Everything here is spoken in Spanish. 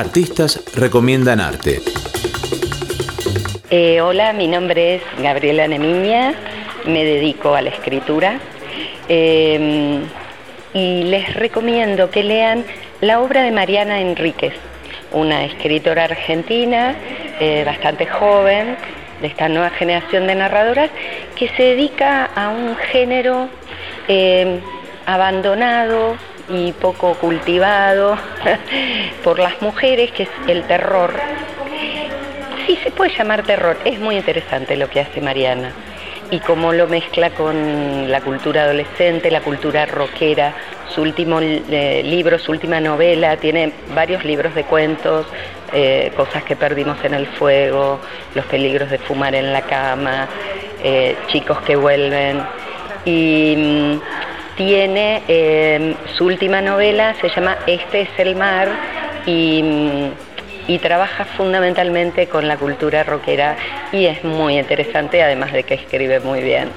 Artistas recomiendan arte. Eh, hola, mi nombre es Gabriela Nemiña, me dedico a la escritura em, y les recomiendo que lean la obra de Mariana Enríquez, una escritora argentina eh, bastante joven, de esta nueva generación de narradoras, que se dedica a un género em, abandonado y poco cultivado por las mujeres, que es el terror. Sí, se puede llamar terror, es muy interesante lo que hace Mariana y cómo lo mezcla con la cultura adolescente, la cultura rockera. Su último eh, libro, su última novela, tiene varios libros de cuentos, eh, cosas que perdimos en el fuego, los peligros de fumar en la cama, eh, chicos que vuelven. Y mm, tiene em, su última novela, se llama Este es el mar y, y, trabaja fundamentalmente con la cultura rockera y es muy interesante, además de que escribe muy bien.